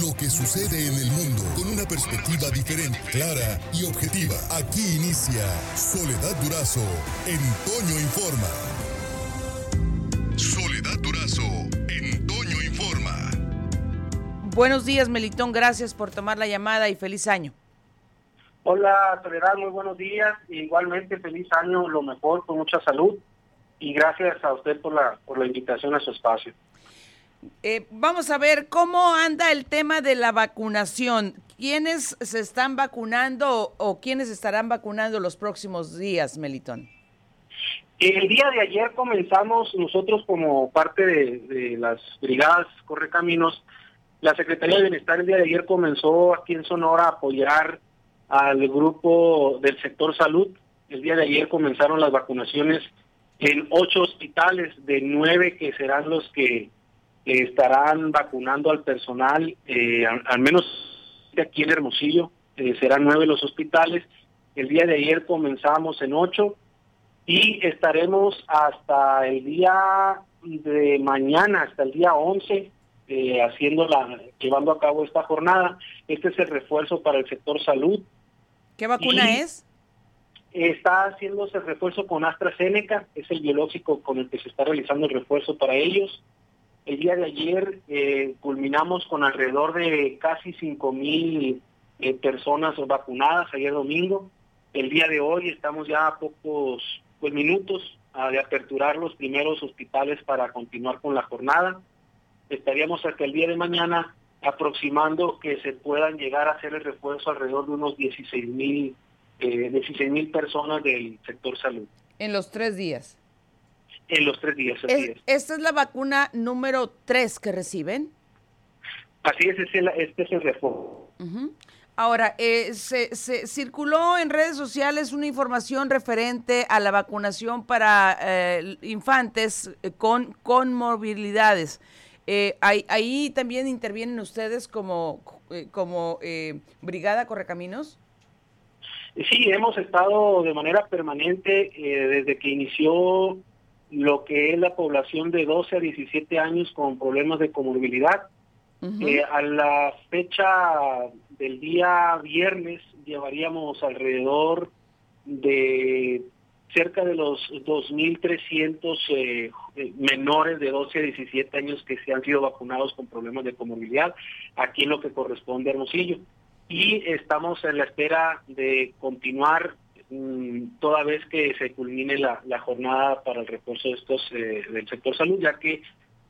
lo que sucede en el mundo con una perspectiva diferente, clara y objetiva. Aquí inicia Soledad Durazo en Toño Informa. Soledad Durazo en Toño Informa. Buenos días, Melitón. Gracias por tomar la llamada y feliz año. Hola, Soledad. Muy buenos días. Igualmente, feliz año, lo mejor, con mucha salud. Y gracias a usted por la, por la invitación a su espacio. Eh, vamos a ver cómo anda el tema de la vacunación. ¿Quiénes se están vacunando o, quiénes estarán vacunando los próximos días, Melitón? El día de ayer comenzamos nosotros como parte de, las brigadas Correcaminos, la Secretaría de Bienestar el día de ayer comenzó aquí en Sonora a apoyar al grupo del sector salud. El día de ayer comenzaron las vacunaciones en ocho hospitales de nueve que serán los que estarán vacunando al personal, eh, al, menos aquí en Hermosillo, eh, serán nueve los hospitales. El día de ayer comenzamos en ocho y estaremos hasta el día de mañana, hasta el día once, eh, haciendo la, llevando a cabo esta jornada. Este es el refuerzo para el sector salud. ¿Qué vacuna es? Está haciéndose el refuerzo con AstraZeneca, es el biológico con el que se está realizando el refuerzo para ellos. El día de ayer eh, culminamos con alrededor de casi 5 mil eh, personas vacunadas ayer domingo. El día de hoy estamos ya a pocos pues, minutos de aperturar los primeros hospitales para continuar con la jornada. Estaríamos hasta el día de mañana aproximando que se puedan llegar a hacer el refuerzo alrededor de unos 16 mil eh, 16 mil personas del sector salud. En los tres días en los tres días. Así ¿Esta es la vacuna número tres que reciben? Así es, este es el refuerzo. Ahora, eh, se, circuló en redes sociales una información referente a la vacunación para eh, infantes eh, con, con morbilidades. Ahí, ahí, también intervienen ustedes como, como Brigada Correcaminos? Sí, hemos estado de manera permanente desde que inició lo que es la población de 12 a 17 años con problemas de comorbilidad. Eh, a la fecha del día viernes llevaríamos alrededor de cerca de los 2.300 eh, eh, menores de 12 a 17 años que se han sido vacunados con problemas de comorbilidad, aquí en lo que corresponde a Hermosillo. Y estamos en la espera de continuar toda vez que se culmine la, jornada para el refuerzo de estos eh, del sector salud, ya que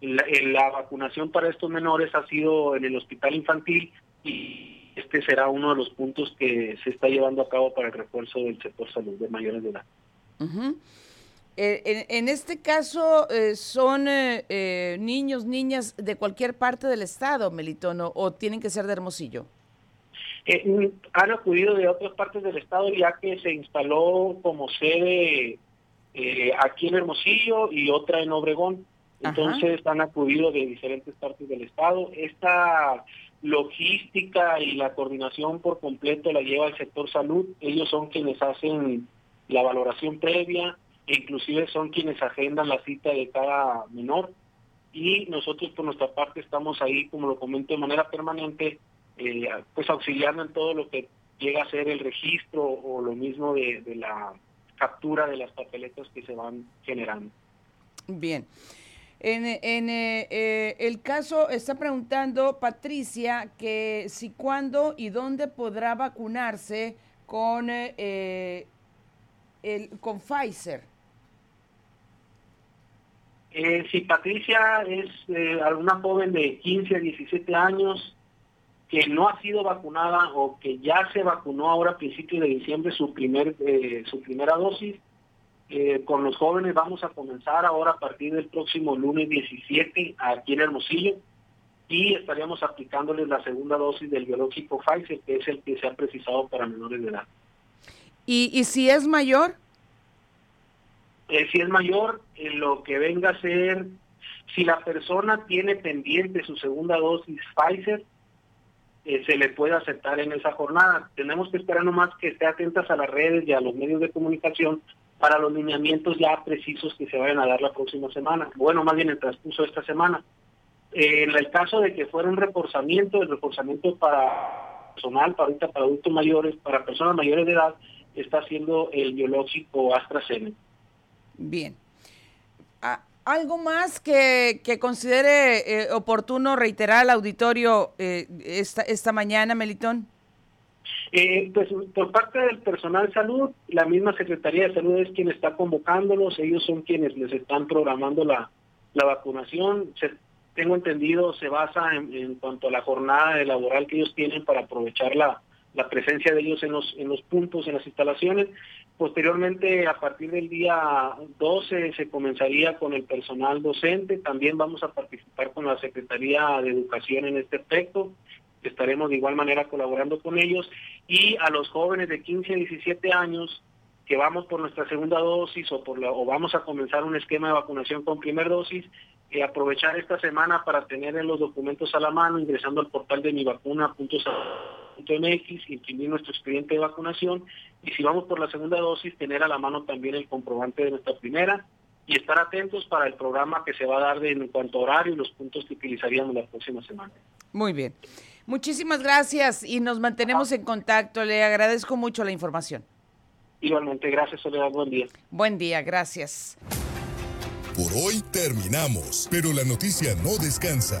eh, la, vacunación para estos menores ha sido en el hospital infantil y este será uno de los puntos que se está llevando a cabo para el refuerzo del sector salud de mayores de edad. Eh, en, este caso, ¿son niños, niñas de cualquier parte del estado, Melitono, o tienen que ser de Hermosillo? Eh, han acudido de otras partes del estado ya que se instaló como sede eh, aquí en Hermosillo y otra en Obregón. Entonces han acudido de diferentes partes del estado. Esta logística y la coordinación por completo la lleva el sector salud. Ellos son quienes hacen la valoración previa e inclusive son quienes agendan la cita de cada menor. Y nosotros por nuestra parte estamos ahí, como lo comento, de manera permanente eh, pues auxiliando en todo lo que llega a ser el registro o lo mismo de, la captura de las papeletas que se van generando. Bien. En, en eh, eh, el caso está preguntando Patricia que si cuándo y dónde podrá vacunarse con, el, con Pfizer. si Patricia es alguna joven de 15 a 17 años, que no ha sido vacunada o que ya se vacunó ahora a principios de diciembre su primer eh, su primera dosis eh, con los jóvenes vamos a comenzar ahora a partir del próximo lunes 17 aquí en Hermosillo y estaríamos aplicándoles la segunda dosis del biológico Pfizer que es el que se ha precisado para menores de edad. ¿Y, y si es mayor? Eh, si es mayor, lo que venga a ser, si la persona tiene pendiente su segunda dosis Pfizer, eh, se le puede aceptar en esa jornada. Tenemos que esperar nomás que esté atentas a las redes y a los medios de comunicación para los lineamientos ya precisos que se vayan a dar la próxima semana. Bueno, más bien en el transcurso de esta semana. en el caso de que fuera un reforzamiento, el reforzamiento para personal, para ahorita para adultos mayores, para personas mayores de edad, está haciendo el biológico AstraZeneca. Bien. Ah, ¿Algo más que, que considere eh, oportuno reiterar al auditorio eh, esta, esta mañana, Melitón? Eh, pues por parte del personal salud, la misma Secretaría de Salud es quien está convocándolos, ellos son quienes les están programando la, la vacunación. Se, tengo entendido, se basa en, en, cuanto a la jornada laboral que ellos tienen para aprovechar la, la presencia de ellos en los, en los puntos, en las instalaciones. Posteriormente, a partir del día 12, se comenzaría con el personal docente. También vamos a participar con la Secretaría de Educación en este aspecto. Estaremos de igual manera colaborando con ellos. Y a los jóvenes de 15 a 17 años que vamos por nuestra segunda dosis o, por o vamos a comenzar un esquema de vacunación con primera dosis, eh, aprovechar esta semana para tener los documentos a la mano, ingresando al portal de mi vacuna.mx, imprimir nuestro expediente de vacunación y si vamos por la segunda dosis, tener a la mano también el comprobante de nuestra primera y estar atentos para el programa que se va a dar de, en cuanto a horario y los puntos que utilizaríamos la próxima semana. Muy bien. Muchísimas gracias y nos mantenemos en contacto. Le agradezco mucho la información. Igualmente, gracias Soledad, buen día. Buen día, gracias. Por hoy terminamos, pero la noticia no descansa.